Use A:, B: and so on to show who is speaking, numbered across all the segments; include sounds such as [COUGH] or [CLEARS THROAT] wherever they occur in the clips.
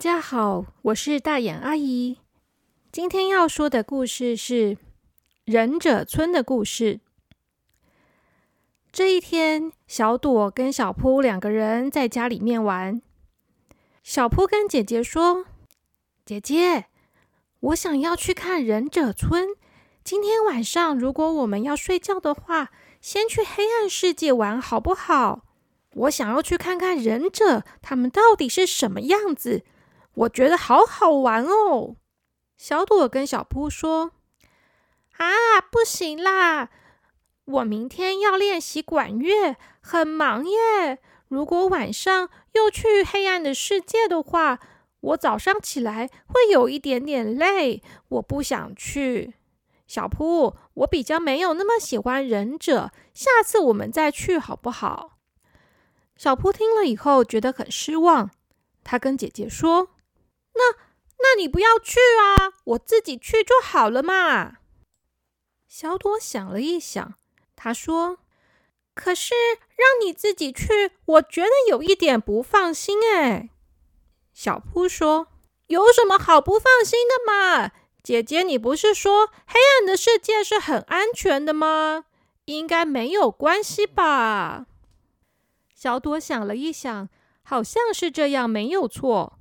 A: 大家好，我是大眼阿姨。今天要说的故事是忍者村的故事。这一天，小朵跟小扑两个人在家里面玩。小扑跟姐姐说：“姐姐，我想要去看忍者村。今天晚上，如果我们要睡觉的话，先去黑暗世界玩好不好？”我想要去看看忍者，他们到底是什么样子？我觉得好好玩哦。小朵跟小扑说：“啊，不行啦，我明天要练习管乐，很忙耶。如果晚上又去黑暗的世界的话，我早上起来会有一点点累，我不想去。”小扑，我比较没有那么喜欢忍者，下次我们再去好不好？小扑听了以后觉得很失望，他跟姐姐说：“那那你不要去啊，我自己去就好了嘛。”小朵想了一想，他说：“可是让你自己去，我觉得有一点不放心。”哎，小扑说：“有什么好不放心的嘛？姐姐，你不是说黑暗的世界是很安全的吗？应该没有关系吧？”小朵想了一想，好像是这样，没有错。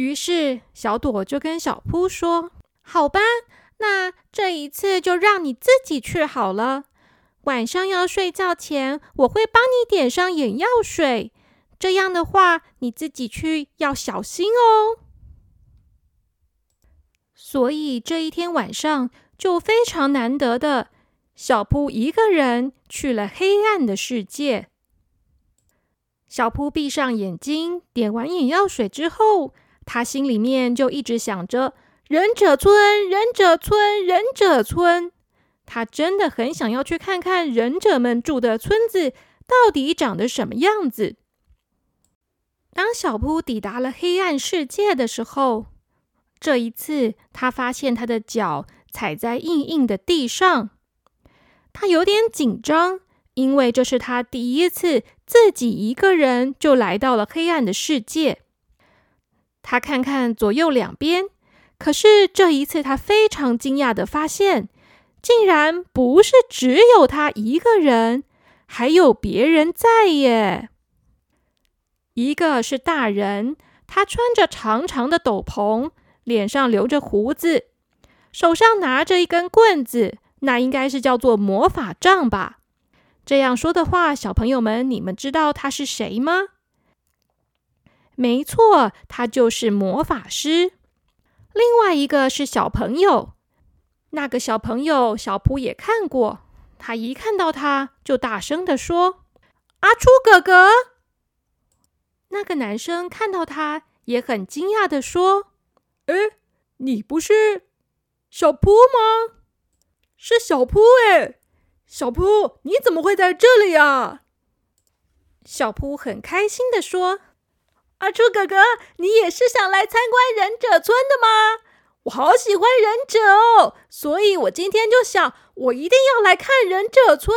A: 于是小朵就跟小扑说：“好吧，那这一次就让你自己去好了。晚上要睡觉前，我会帮你点上眼药水。这样的话，你自己去要小心哦。”所以这一天晚上就非常难得的，小扑一个人去了黑暗的世界。小扑闭上眼睛，点完眼药水之后，他心里面就一直想着忍者村、忍者村、忍者村。他真的很想要去看看忍者们住的村子到底长得什么样子。当小扑抵达了黑暗世界的时候，这一次他发现他的脚踩在硬硬的地上，他有点紧张。因为这是他第一次自己一个人就来到了黑暗的世界。他看看左右两边，可是这一次他非常惊讶的发现，竟然不是只有他一个人，还有别人在耶。一个是大人，他穿着长长的斗篷，脸上留着胡子，手上拿着一根棍子，那应该是叫做魔法杖吧。这样说的话，小朋友们，你们知道他是谁吗？没错，他就是魔法师。另外一个是小朋友，那个小朋友小普也看过，他一看到他就大声的说：“阿初哥哥！”那个男生看到他也很惊讶的说：“
B: 哎，你不是小扑吗？是小扑哎。”小扑，你怎么会在这里啊？
A: 小扑很开心的说：“
C: 阿初哥哥，你也是想来参观忍者村的吗？我好喜欢忍者哦，所以我今天就想，我一定要来看忍者村。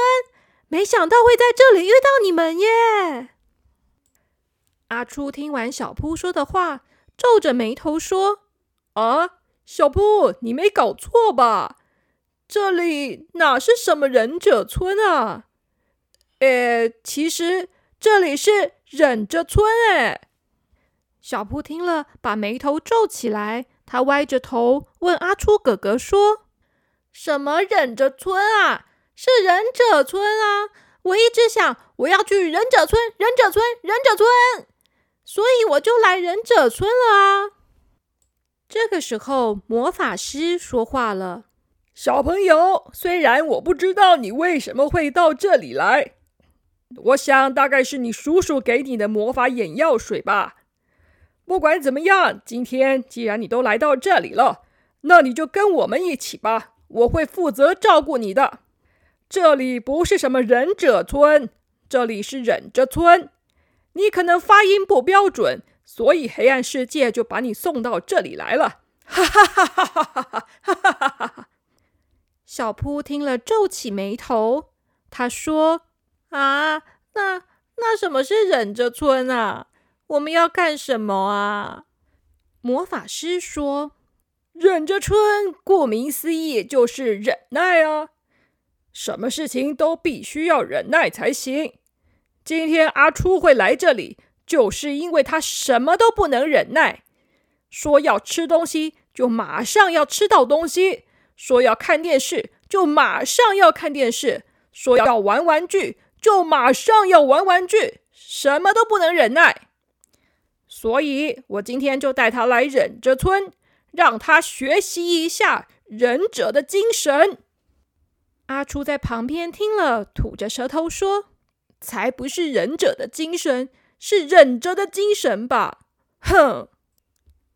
C: 没想到会在这里遇到你们耶！”
A: 阿初听完小扑说的话，皱着眉头说：“
B: 啊，小扑，你没搞错吧？”这里哪是什么忍者村啊？诶，其实这里是忍者村诶。
A: 小布听了，把眉头皱起来。他歪着头问阿初哥哥说：“
C: 什么忍者村啊？是忍者村啊！我一直想我要去忍者村，忍者村，忍者村，所以我就来忍者村了啊！”
A: 这个时候，魔法师说话了。
B: 小朋友，虽然我不知道你为什么会到这里来，我想大概是你叔叔给你的魔法眼药水吧。不管怎么样，今天既然你都来到这里了，那你就跟我们一起吧。我会负责照顾你的。这里不是什么忍者村，这里是忍者村。你可能发音不标准，所以黑暗世界就把你送到这里来了。哈哈哈哈哈哈哈哈哈哈！
A: 小扑听了，皱起眉头。他说：“
C: 啊，那那什么是忍者村啊？我们要干什么啊？”
A: 魔法师说：“
B: 忍着春，顾名思义就是忍耐啊，什么事情都必须要忍耐才行。今天阿初会来这里，就是因为他什么都不能忍耐，说要吃东西就马上要吃到东西，说要看电视就马上要看电视，说要玩玩具就马上要玩玩具，什么都不能忍耐。”所以，我今天就带他来忍者村，让他学习一下忍者的精神。
A: 阿初在旁边听了，吐着舌头说：“
B: 才不是忍者的精神，是忍着的精神吧？”哼！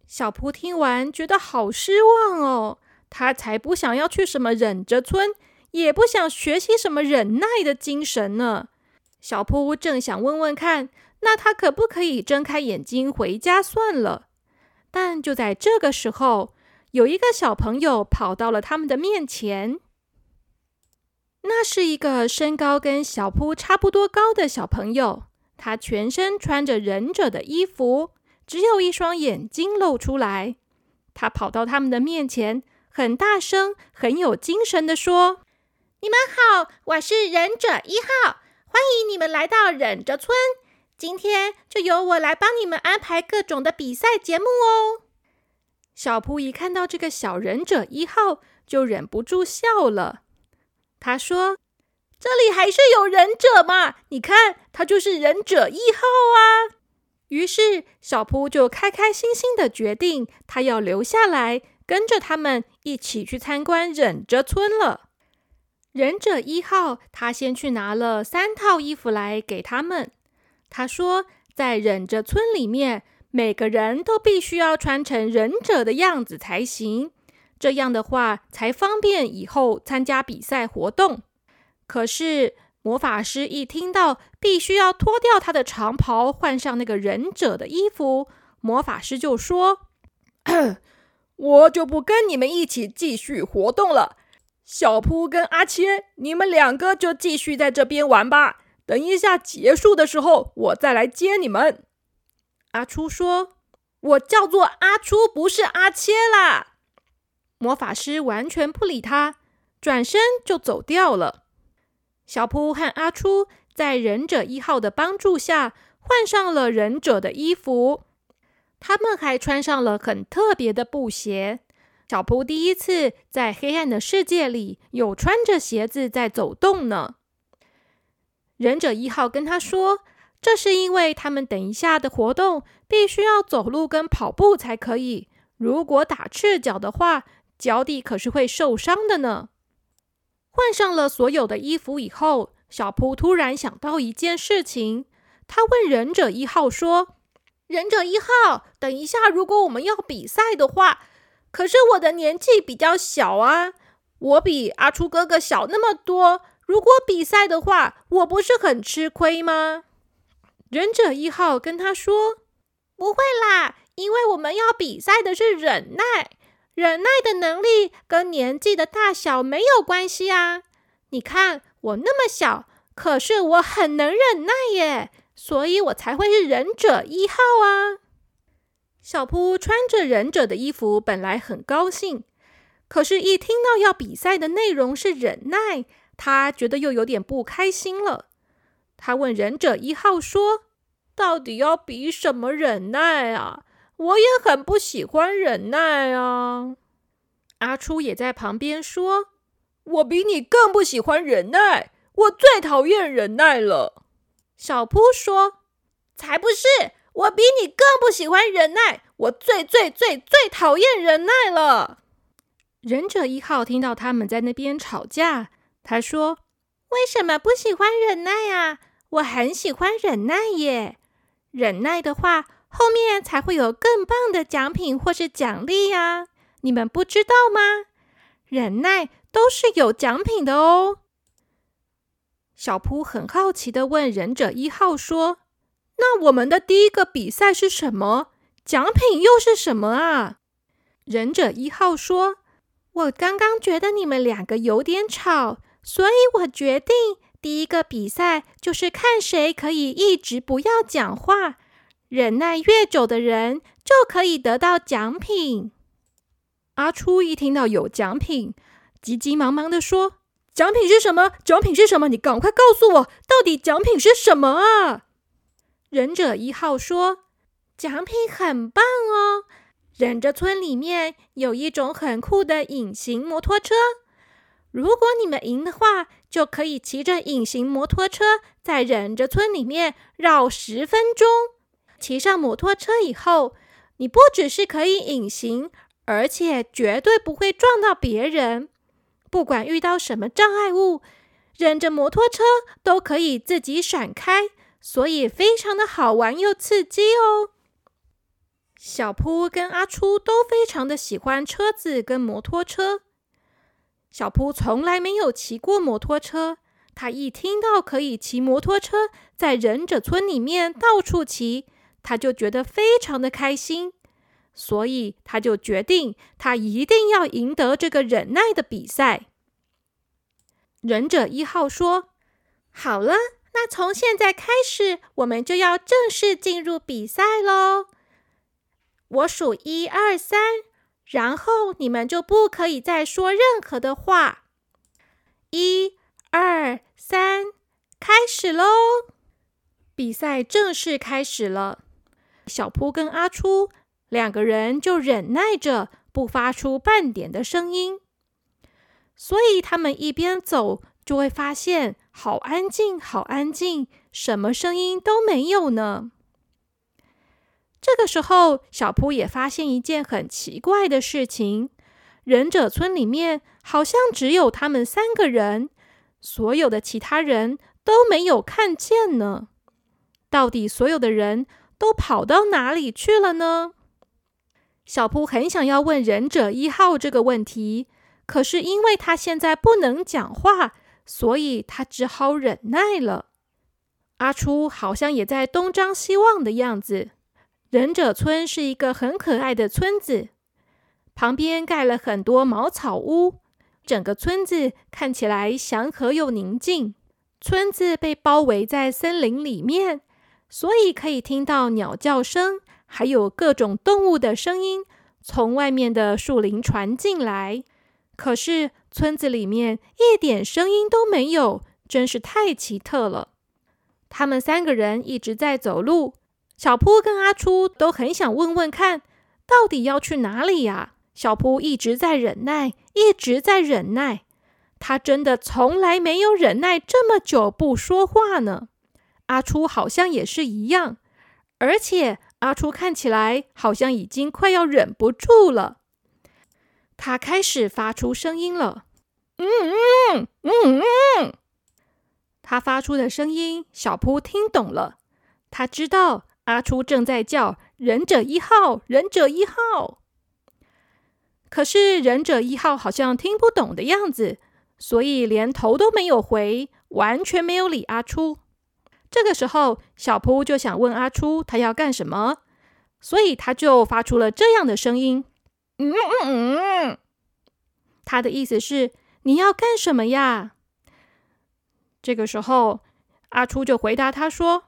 A: 小扑听完，觉得好失望哦。他才不想要去什么忍者村，也不想学习什么忍耐的精神呢。小扑正想问问看。那他可不可以睁开眼睛回家算了？但就在这个时候，有一个小朋友跑到了他们的面前。那是一个身高跟小扑差不多高的小朋友，他全身穿着忍者的衣服，只有一双眼睛露出来。他跑到他们的面前，很大声、很有精神的说：“
C: 你们好，我是忍者一号，欢迎你们来到忍者村。”今天就由我来帮你们安排各种的比赛节目哦。
A: 小扑一看到这个小忍者一号，就忍不住笑了。他说：“
C: 这里还是有忍者嘛？你看，他就是忍者一号啊。”
A: 于是小扑就开开心心的决定，他要留下来，跟着他们一起去参观忍者村了。忍者一号他先去拿了三套衣服来给他们。他说：“在忍者村里面，每个人都必须要穿成忍者的样子才行，这样的话才方便以后参加比赛活动。”可是魔法师一听到必须要脱掉他的长袍，换上那个忍者的衣服，魔法师就说：“ [CLEARS THROAT]
B: 我就不跟你们一起继续活动了。小扑跟阿切，你们两个就继续在这边玩吧。”等一下，结束的时候我再来接你们。
A: 阿初说：“
C: 我叫做阿初，不是阿切啦。”
A: 魔法师完全不理他，转身就走掉了。小扑和阿初在忍者一号的帮助下换上了忍者的衣服，他们还穿上了很特别的布鞋。小扑第一次在黑暗的世界里有穿着鞋子在走动呢。忍者一号跟他说：“这是因为他们等一下的活动必须要走路跟跑步才可以。如果打赤脚的话，脚底可是会受伤的呢。”换上了所有的衣服以后，小扑突然想到一件事情，他问忍者一号说：“
C: 忍者一号，等一下，如果我们要比赛的话，可是我的年纪比较小啊，我比阿初哥哥小那么多。”如果比赛的话，我不是很吃亏吗？
A: 忍者一号跟他说：“
C: 不会啦，因为我们要比赛的是忍耐，忍耐的能力跟年纪的大小没有关系啊。你看我那么小，可是我很能忍耐耶，所以我才会是忍者一号啊。”
A: 小扑穿着忍者的衣服，本来很高兴，可是，一听到要比赛的内容是忍耐。他觉得又有点不开心了。他问忍者一号说：“到底要比什么忍耐啊？我也很不喜欢忍耐啊。”阿初也在旁边说：“
B: 我比你更不喜欢忍耐，我最讨厌忍耐了。”
C: 小扑说：“才不是，我比你更不喜欢忍耐，我最最最最讨厌忍耐了。”
A: 忍者一号听到他们在那边吵架。他说：“
C: 为什么不喜欢忍耐啊？我很喜欢忍耐耶！忍耐的话，后面才会有更棒的奖品或是奖励呀！你们不知道吗？忍耐都是有奖品的哦。”
A: 小扑很好奇的问忍者一号说：“那我们的第一个比赛是什么？奖品又是什么啊？”忍者一号说：“
C: 我刚刚觉得你们两个有点吵。”所以我决定，第一个比赛就是看谁可以一直不要讲话，
A: 忍耐越久的人就可以得到奖品。
C: 阿初一听到有奖品，急急忙忙的说：“奖品是什么？奖品是什么？你赶快告诉我，到底奖品是什么啊？”
A: 忍者一号说：“奖品很棒哦，忍者村里面有一种很酷的隐形摩托车。如果你们赢的话，就可以骑着隐形摩托车在忍者村里面绕十分钟。骑上摩托车以后，你不只是可以隐形，而且绝对不会撞到别人。不管遇到什么障碍物，忍着摩托车都可以自己闪开。”所以非常的好玩又刺激哦。小扑跟阿初都非常的喜欢车子跟摩托车。小扑从来没有骑过摩托车，他一听到可以骑摩托车在忍者村里面到处骑，他就觉得非常的开心。所以他就决定，他一定要赢得这个忍耐的比赛。忍者一号说：“好了。”那从现在开始，我们就要正式进入比赛喽。我数一二三，然后你们就不可以再说任何的话。一、二、三，开始喽！比赛正式开始了。小扑跟阿初两个人就忍耐着不发出半点的声音，所以他们一边走。就会发现好安静，好安静，什么声音都没有呢。这个时候，小扑也发现一件很奇怪的事情：忍者村里面好像只有他们三个人，所有的其他人都没有看见呢。到底所有的人都跑到哪里去了呢？小扑很想要问忍者一号这个问题，可是因为他现在不能讲话。所以他只好忍耐了。阿初好像也在东张西望的样子。忍者村是一个很可爱的村子，旁边盖了很多茅草屋，整个村子看起来祥和又宁静。村子被包围在森林里面，所以可以听到鸟叫声，还有各种动物的声音从外面的树林传进来。可是。村子里面一点声音都没有，真是太奇特了。他们三个人一直在走路，小扑跟阿初都很想问问看，到底要去哪里呀？小扑一直在忍耐，一直在忍耐，他真的从来没有忍耐这么久不说话呢。阿初好像也是一样，而且阿初看起来好像已经快要忍不住了，他开始发出声音了。嗯嗯嗯嗯，他发出的声音，小扑听懂了。他知道阿初正在叫“忍者一号，忍者一号”。可是忍者一号好像听不懂的样子，所以连头都没有回，完全没有理阿初。这个时候，小扑就想问阿初他要干什么，所以他就发出了这样的声音：“嗯嗯嗯。”他的意思是。你要干什么呀？这个时候，阿初就回答他说：“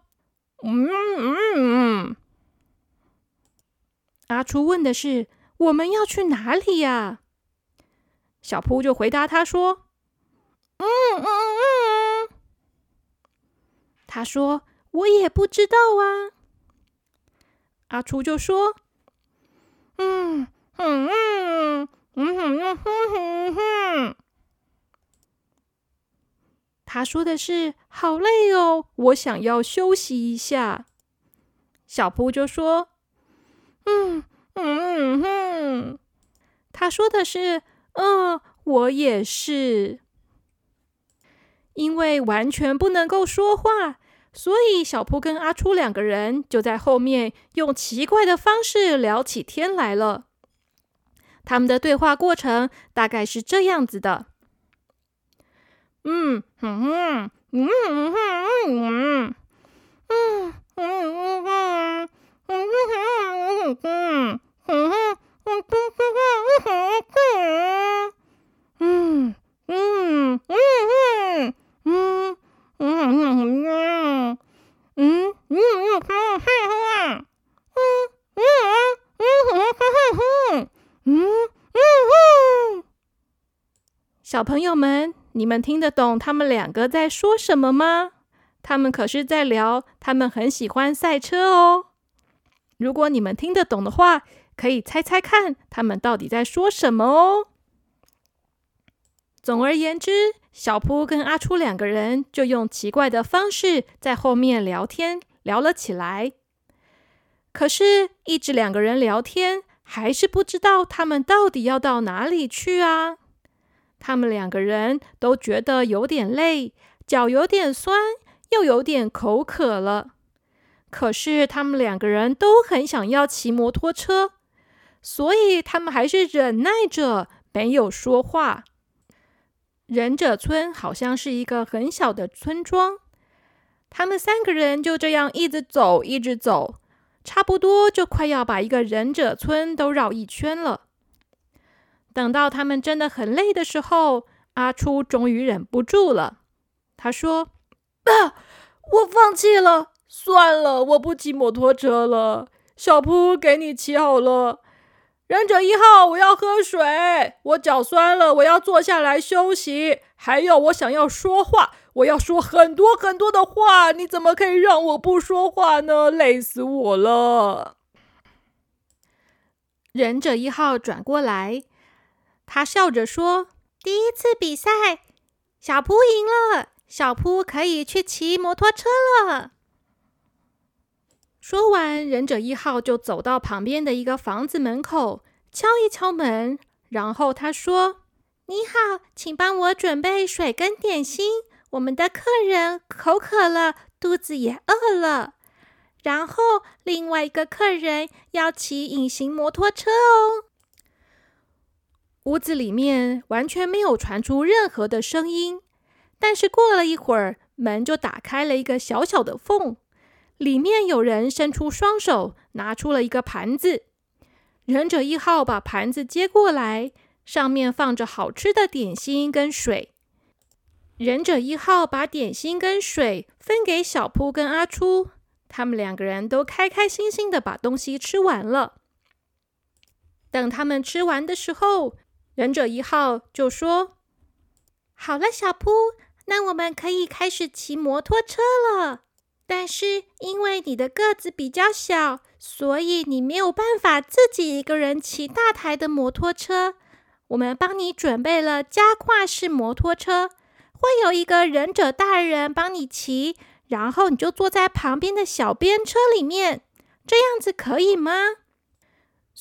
A: 嗯嗯嗯。”阿初问的是：“我们要去哪里呀？”小扑就回答他说：“嗯嗯嗯。”他说：“我也不知道啊。”阿初就说：“嗯嗯嗯嗯嗯嗯嗯。”他说的是：“好累哦，我想要休息一下。”小扑就说：“嗯嗯嗯。”他说的是：“嗯，我也是。”因为完全不能够说话，所以小扑跟阿初两个人就在后面用奇怪的方式聊起天来了。他们的对话过程大概是这样子的。嗯哼哼，嗯哼哼嗯嗯，嗯嗯嗯嗯，嗯嗯嗯嗯嗯嗯，嗯嗯嗯嗯嗯哼嗯哼，嗯哼嗯哼，嗯哼嗯哼，嗯哼嗯哼，嗯哼嗯哼，嗯嗯嗯，小朋友们。你们听得懂他们两个在说什么吗？他们可是在聊，他们很喜欢赛车哦。如果你们听得懂的话，可以猜猜看，他们到底在说什么哦。总而言之，小扑跟阿初两个人就用奇怪的方式在后面聊天，聊了起来。可是，一直两个人聊天，还是不知道他们到底要到哪里去啊。他们两个人都觉得有点累，脚有点酸，又有点口渴了。可是，他们两个人都很想要骑摩托车，所以他们还是忍耐着没有说话。忍者村好像是一个很小的村庄，他们三个人就这样一直走，一直走，差不多就快要把一个忍者村都绕一圈了。等到他们真的很累的时候，阿初终于忍不住了，他说：“
C: 啊，我放弃了，算了，我不骑摩托车了。小扑给你骑好了。”忍者一号，我要喝水。我脚酸了，我要坐下来休息。还有，我想要说话，我要说很多很多的话。你怎么可以让我不说话呢？累死我了！
A: 忍者一号转过来，他笑着说：“第一次比赛，小扑赢了，小扑可以去骑摩托车了。”说完，忍者一号就走到旁边的一个房子门口，敲一敲门，然后他说：“你好，请帮我准备水跟点心。我们的客人口渴了，肚子也饿了。然后另外一个客人要骑隐形摩托车哦。”屋子里面完全没有传出任何的声音，但是过了一会儿，门就打开了一个小小的缝。里面有人伸出双手，拿出了一个盘子。忍者一号把盘子接过来，上面放着好吃的点心跟水。忍者一号把点心跟水分给小扑跟阿初，他们两个人都开开心心的把东西吃完了。等他们吃完的时候，忍者一号就说：“好了，小扑，那我们可以开始骑摩托车了。”但是因为你的个子比较小，所以你没有办法自己一个人骑大台的摩托车。我们帮你准备了加跨式摩托车，会有一个忍者大人帮你骑，然后你就坐在旁边的小边车里面，这样子可以吗？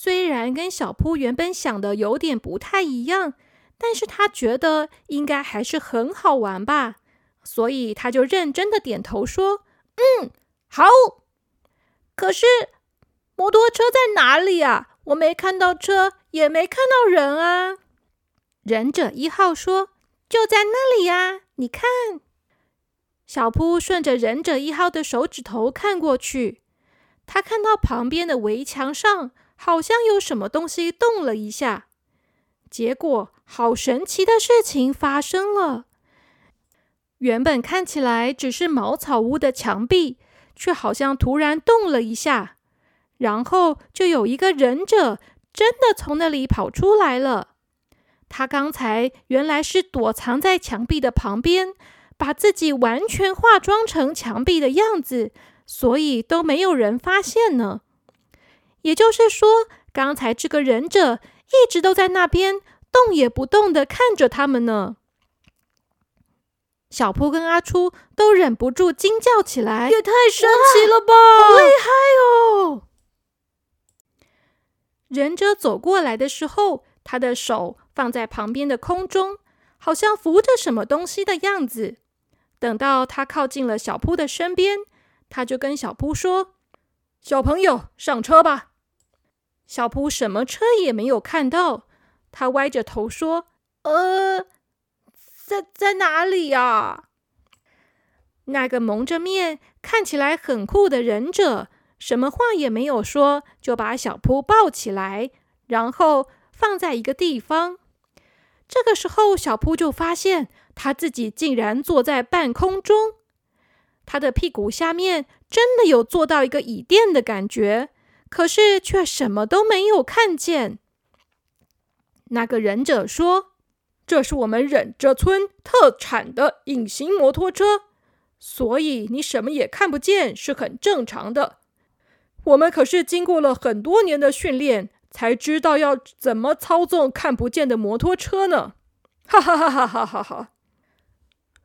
A: 虽然跟小扑原本想的有点不太一样，但是他觉得应该还是很好玩吧，所以他就认真的点头说。嗯，好。可是摩托车在哪里啊？我没看到车，也没看到人啊。忍者一号说：“就在那里呀，你看。”小扑顺着忍者一号的手指头看过去，他看到旁边的围墙上好像有什么东西动了一下。结果，好神奇的事情发生了。原本看起来只是茅草屋的墙壁，却好像突然动了一下，然后就有一个忍者真的从那里跑出来了。他刚才原来是躲藏在墙壁的旁边，把自己完全化妆成墙壁的样子，所以都没有人发现呢。也就是说，刚才这个忍者一直都在那边动也不动的看着他们呢。小扑跟阿初都忍不住惊叫起来：“
C: 也太神奇了吧！
A: 好厉害哦！”忍者走过来的时候，他的手放在旁边的空中，好像扶着什么东西的样子。等到他靠近了小扑的身边，他就跟小扑说：“小朋友，上车吧。”小扑什么车也没有看到，他歪着头说：“呃。”在在哪里呀？那个蒙着面、看起来很酷的忍者，什么话也没有说，就把小扑抱起来，然后放在一个地方。这个时候，小扑就发现他自己竟然坐在半空中，他的屁股下面真的有坐到一个椅垫的感觉，可是却什么都没有看见。那个忍者说。
B: 这是我们忍者村特产的隐形摩托车，所以你什么也看不见是很正常的。我们可是经过了很多年的训练，才知道要怎么操纵看不见的摩托车呢！[LAUGHS] 哈哈哈哈哈哈哈！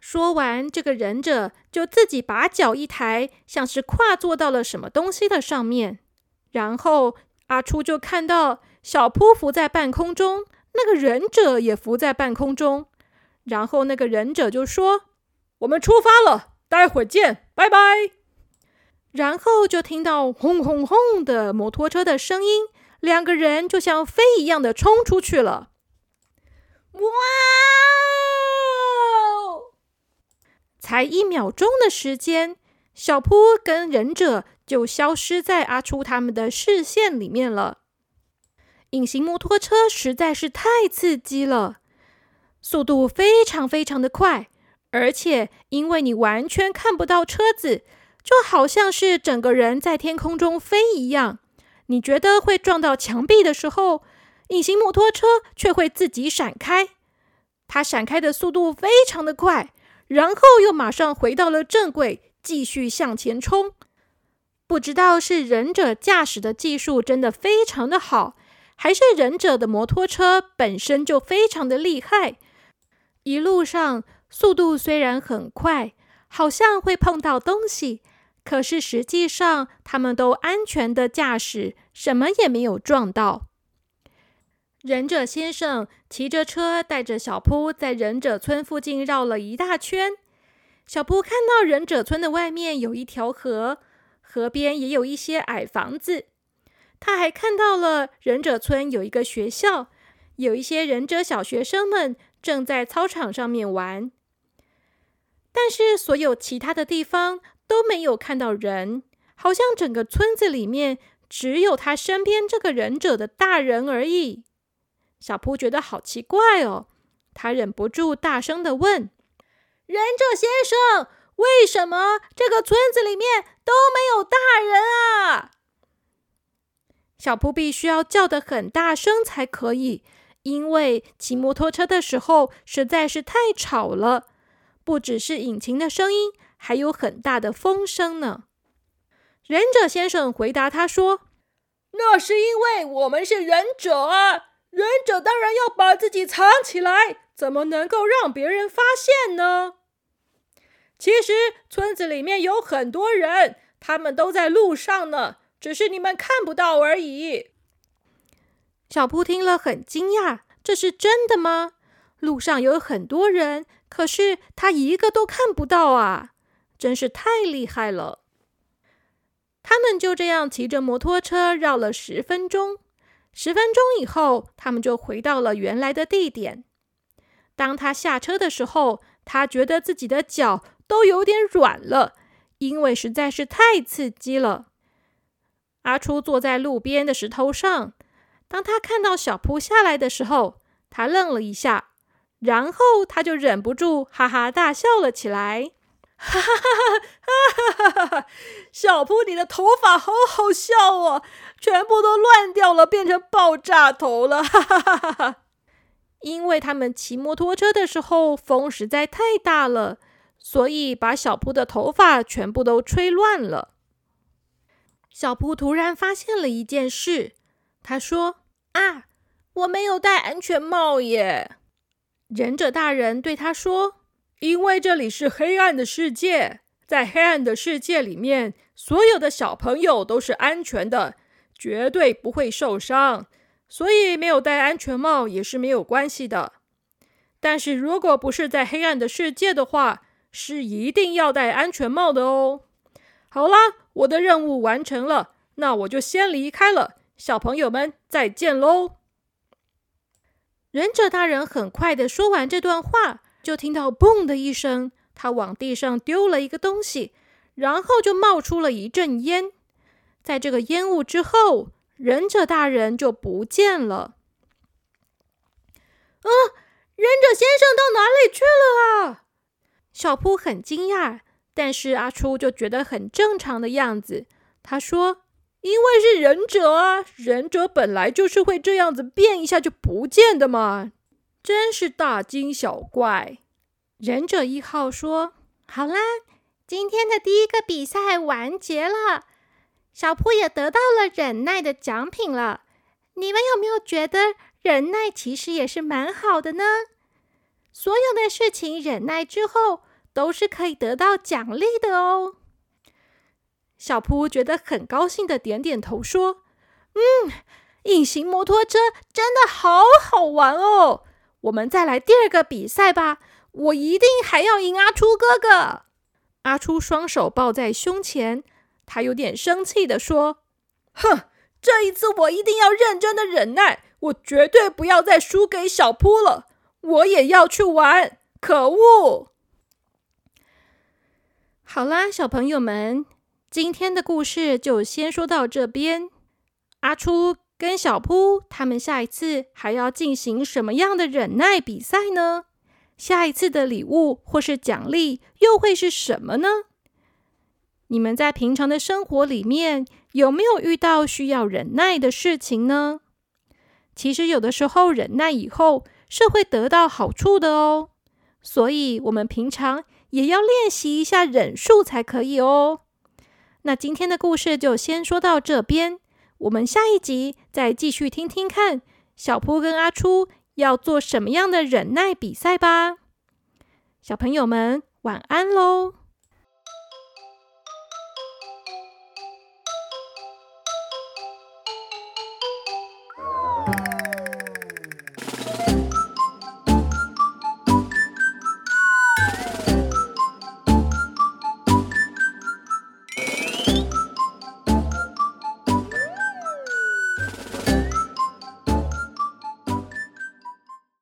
A: 说完，这个忍者就自己把脚一抬，像是跨坐到了什么东西的上面。然后阿初就看到小扑浮在半空中。那个忍者也浮在半空中，然后那个忍者就说：“
B: 我们出发了，待会见，拜拜。”
A: 然后就听到轰轰轰的摩托车的声音，两个人就像飞一样的冲出去了。哇！才一秒钟的时间，小扑跟忍者就消失在阿初他们的视线里面了。隐形摩托车实在是太刺激了，速度非常非常的快，而且因为你完全看不到车子，就好像是整个人在天空中飞一样。你觉得会撞到墙壁的时候，隐形摩托车却会自己闪开。它闪开的速度非常的快，然后又马上回到了正轨，继续向前冲。不知道是忍者驾驶的技术真的非常的好。还是忍者的摩托车本身就非常的厉害，一路上速度虽然很快，好像会碰到东西，可是实际上他们都安全的驾驶，什么也没有撞到。忍者先生骑着车带着小扑在忍者村附近绕了一大圈，小扑看到忍者村的外面有一条河，河边也有一些矮房子。他还看到了忍者村有一个学校，有一些忍者小学生们正在操场上面玩。但是所有其他的地方都没有看到人，好像整个村子里面只有他身边这个忍者的大人而已。小扑觉得好奇怪哦，他忍不住大声的问：“
C: 忍者先生，为什么这个村子里面都没有大人啊？”
A: 小扑必须要叫得很大声才可以，因为骑摩托车的时候实在是太吵了，不只是引擎的声音，还有很大的风声呢。忍者先生回答他说：“
B: 那是因为我们是忍者啊，忍者当然要把自己藏起来，怎么能够让别人发现呢？其实村子里面有很多人，他们都在路上呢。”只是你们看不到而已。
A: 小扑听了很惊讶，这是真的吗？路上有很多人，可是他一个都看不到啊！真是太厉害了。他们就这样骑着摩托车绕了十分钟。十分钟以后，他们就回到了原来的地点。当他下车的时候，他觉得自己的脚都有点软了，因为实在是太刺激了。阿初坐在路边的石头上，当他看到小扑下来的时候，他愣了一下，然后他就忍不住哈哈大笑了起来。哈哈哈哈哈哈！小扑，你的头发好好笑哦，全部都乱掉了，变成爆炸头了。哈哈哈哈哈！因为他们骑摩托车的时候风实在太大了，所以把小扑的头发全部都吹乱了。小铺突然发现了一件事，他说：“啊，我没有戴安全帽耶！”忍者大人对他说：“
B: 因为这里是黑暗的世界，在黑暗的世界里面，所有的小朋友都是安全的，绝对不会受伤，所以没有戴安全帽也是没有关系的。但是如果不是在黑暗的世界的话，是一定要戴安全帽的哦。”好啦，我的任务完成了，那我就先离开了。小朋友们，再见喽！
A: 忍者大人很快的说完这段话，就听到“嘣”的一声，他往地上丢了一个东西，然后就冒出了一阵烟。在这个烟雾之后，忍者大人就不见了。
C: 啊！忍者先生到哪里去了啊？
A: 小扑很惊讶。但是阿初就觉得很正常的样子。他说：“
B: 因为是忍者啊，忍者本来就是会这样子变一下就不见的嘛。真是大惊小怪。
A: 忍者一号说：“
C: 好啦，今天的第一个比赛完结了，小铺也得到了忍耐的奖品了。你们有没有觉得忍耐其实也是蛮好的呢？所有的事情忍耐之后，都是可以得到奖励的哦。”
A: 小铺觉得很高兴的点点头说：“
C: 嗯。”隐形摩托车真的好好玩哦！我们再来第二个比赛吧，我一定还要赢阿初哥哥。
A: 阿初双手抱在胸前，他有点生气的说：“
B: 哼，这一次我一定要认真的忍耐，我绝对不要再输给小扑了。我也要去玩，可恶！”
A: 好啦，小朋友们，今天的故事就先说到这边。阿初。跟小扑他们下一次还要进行什么样的忍耐比赛呢？下一次的礼物或是奖励又会是什么呢？你们在平常的生活里面有没有遇到需要忍耐的事情呢？其实有的时候忍耐以后是会得到好处的哦，所以我们平常也要练习一下忍术才可以哦。那今天的故事就先说到这边。我们下一集再继续听听看，小坡跟阿初要做什么样的忍耐比赛吧。小朋友们，晚安喽！